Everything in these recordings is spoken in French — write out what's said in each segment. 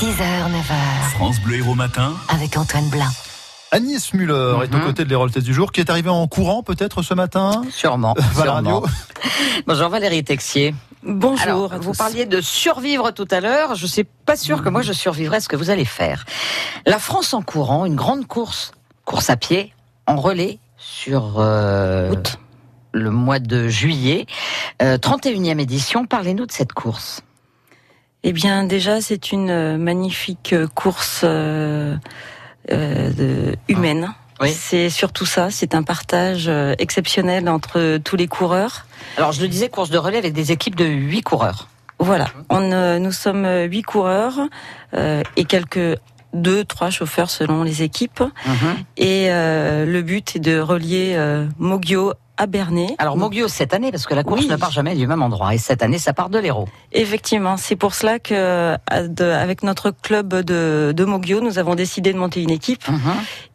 6h, 9h. France Bleu Héros Matin. Avec Antoine Blanc. Agnès Muller est aux Mhm. côtés de l'Hérold du jour, qui est arrivée en courant peut-être ce matin. Sûrement. Sûrement. Radio. Bonjour Valérie Texier. Bonjour. Alors, vous parliez de survivre tout à l'heure. Je suis pas sûre que moi je survivrai à ce que vous allez faire. La France en courant, une grande course, course à pied, en relais sur euh, Août. le mois de juillet. Euh, 31e édition. Parlez-nous de cette course. Eh bien, déjà, c'est une euh, magnifique euh, course euh, euh, humaine. Oui. C'est surtout ça. C'est un partage exceptionnel entre tous les coureurs. Alors, je le disais, course de relais avec des équipes de 8 coureurs. Voilà. On, euh, nous sommes huit coureurs et quelques deux, trois chauffeurs selon les équipes. Et euh, le but est de relier euh, Moggio à Bernay. Alors, Moggio cette année, parce que la course Oui. ne part jamais du même endroit. Et cette année, ça part de l'Hérault. Effectivement, c'est pour cela que de- avec notre club de, de Moggio, nous avons décidé de monter une équipe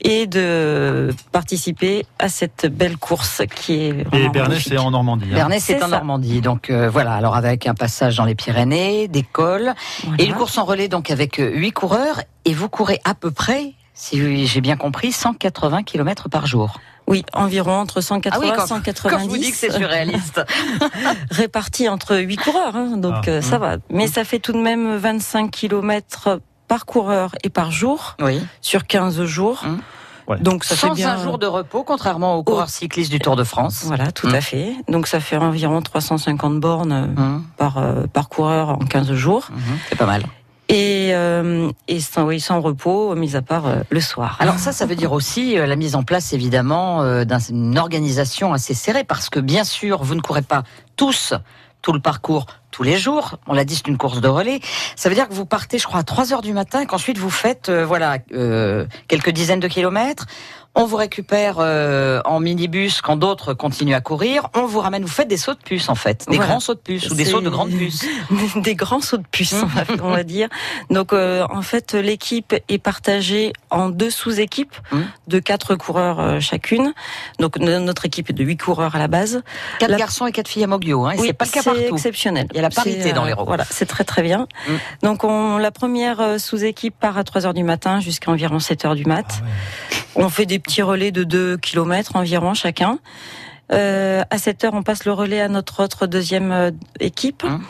et de participer à cette belle course qui est Et Bernay, c'est en Normandie. hein. Bernay, c'est en ça. Normandie. Donc euh, voilà, alors avec un passage dans les Pyrénées, des cols, Voilà. et une course en relais donc avec euh, huit coureurs, et vous courez à peu près, si j'ai bien compris, 180 km par jour. Oui, environ entre 180 et Ah quand, 190 quand je vous dis que c'est surréaliste. répartis entre huit coureurs, hein, donc Ah. euh, ça va. Mais ça fait tout de même 25 km par coureur et par jour Oui. sur 15 jours. Hum. Ouais. Donc ça fait bien un jour de repos, contrairement aux coureurs cyclistes du Tour de France. Voilà, tout à fait. Donc ça fait environ 350 bornes par, euh, par coureur en 15 jours. C'est pas mal. Et, euh, et sans, oui, sans repos, mis à part euh, le soir. Alors ça, ça veut dire aussi euh, la mise en place évidemment euh, d'une organisation assez serrée, parce que bien sûr, vous ne courez pas tous tout le parcours tous les jours. On l'a dit, c'est une course de relais. Ça veut dire que vous partez, je crois, à 3 heures du matin, qu'ensuite vous faites, euh, voilà, euh, quelques dizaines de kilomètres. On vous récupère euh, en minibus quand d'autres continuent à courir. On vous ramène, vous faites des sauts de puce en fait, des Voilà. grands sauts de puce ou des sauts de grandes puces. des grands sauts de puce, on va- on va dire. Donc, euh, en fait, l'équipe est partagée en deux sous-équipes Hum. de quatre coureurs euh, chacune. Donc, no- notre équipe est de huit coureurs à la base. Quatre La- garçons et quatre filles à Moglio, hein, Oui, c'est pas le cas c'est partout. exceptionnel. Il y a la parité dans les roues. Voilà, c'est très très bien. Mm. Donc, on, la première euh, sous-équipe part à 3 heures du matin jusqu'à environ 7 heures du mat. Ah ouais. On fait des petits relais de 2 km environ chacun. Euh, à 7 heures, on passe le relais à notre autre deuxième euh, équipe. Hum.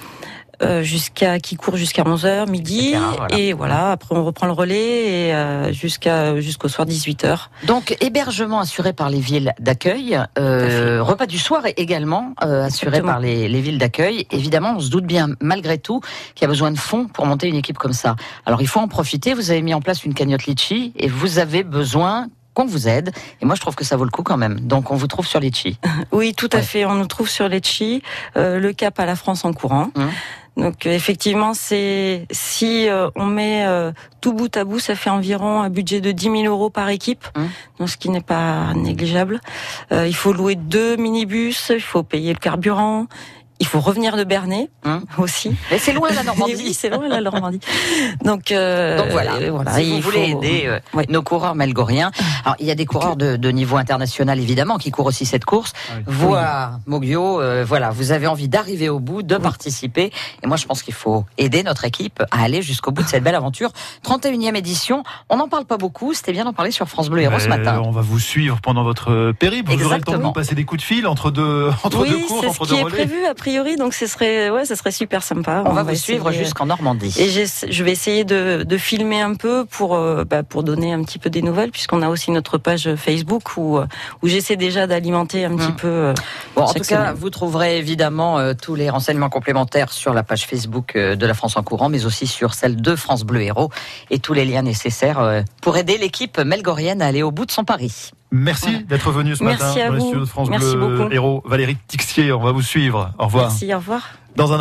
euh, jusqu'à qui court jusqu'à 11 heures midi Etc., voilà. et voilà après on reprend le relais et euh, jusqu'à jusqu'au soir 18 heures Donc hébergement assuré par les villes d'accueil, euh, repas du soir est également euh, assuré Exactement. par les, les villes d'accueil. Évidemment, on se doute bien malgré tout qu'il y a besoin de fonds pour monter une équipe comme ça. Alors il faut en profiter. Vous avez mis en place une cagnotte Litchi et vous avez besoin qu'on vous aide. Et moi, je trouve que ça vaut le coup quand même. Donc on vous trouve sur Litchi. Oui, tout à Ouais. fait. On nous trouve sur Lecce, euh, le cap à la France en courant. Hum. Donc euh, effectivement, c'est si euh, on met euh, tout bout à bout, ça fait environ un budget de 10 000 euros par équipe, Hum. donc ce qui n'est pas négligeable. Euh, il faut louer deux minibus, il faut payer le carburant. Il faut revenir de Bernay Hum. aussi. Mais c'est loin la oui, Normandie. c'est loin la Normandie. Donc, euh, Donc voilà, euh, voilà si il vous voulez faut- aider euh, Ouais. nos coureurs melgoriens. Alors il y a des coureurs de, de niveau international évidemment qui courent aussi cette course. Ah oui. Vous à Moggio, euh, voilà, vous avez envie d'arriver au bout, de participer. Et moi je pense qu'il faut aider notre équipe à aller jusqu'au bout de cette belle aventure. 31e édition, on n'en parle pas beaucoup, c'était bien d'en parler sur France Bleu Héros ce Euh, matin. On va vous suivre pendant votre périple. Vous aurez le temps de passer des coups de fil entre deux, entre oui, deux courses, c'est ce entre qui deux est prévu a priori, donc ce serait, ouais, ce serait super sympa. On, va vous suivre jusqu'en Normandie. Et je vais essayer de, de filmer un peu pour euh, bah, pour donner un petit peu des nouvelles, puisqu'on a aussi notre page Facebook où euh, où j'essaie déjà d'alimenter un petit Hum. peu. euh, Bon, en tout cas, vous trouverez évidemment euh, tous les renseignements complémentaires sur la page Facebook de la France en courant, mais aussi sur celle de France Bleu Héros et tous les liens nécessaires pour aider l'équipe melgorienne à aller au bout de son pari. Merci Voilà. d'être venu ce Merci matin à dans les vous. studios de France Merci Bleu beaucoup. Héros. Valérie Tixier, on va vous suivre. Au revoir. Merci, au revoir. Dans un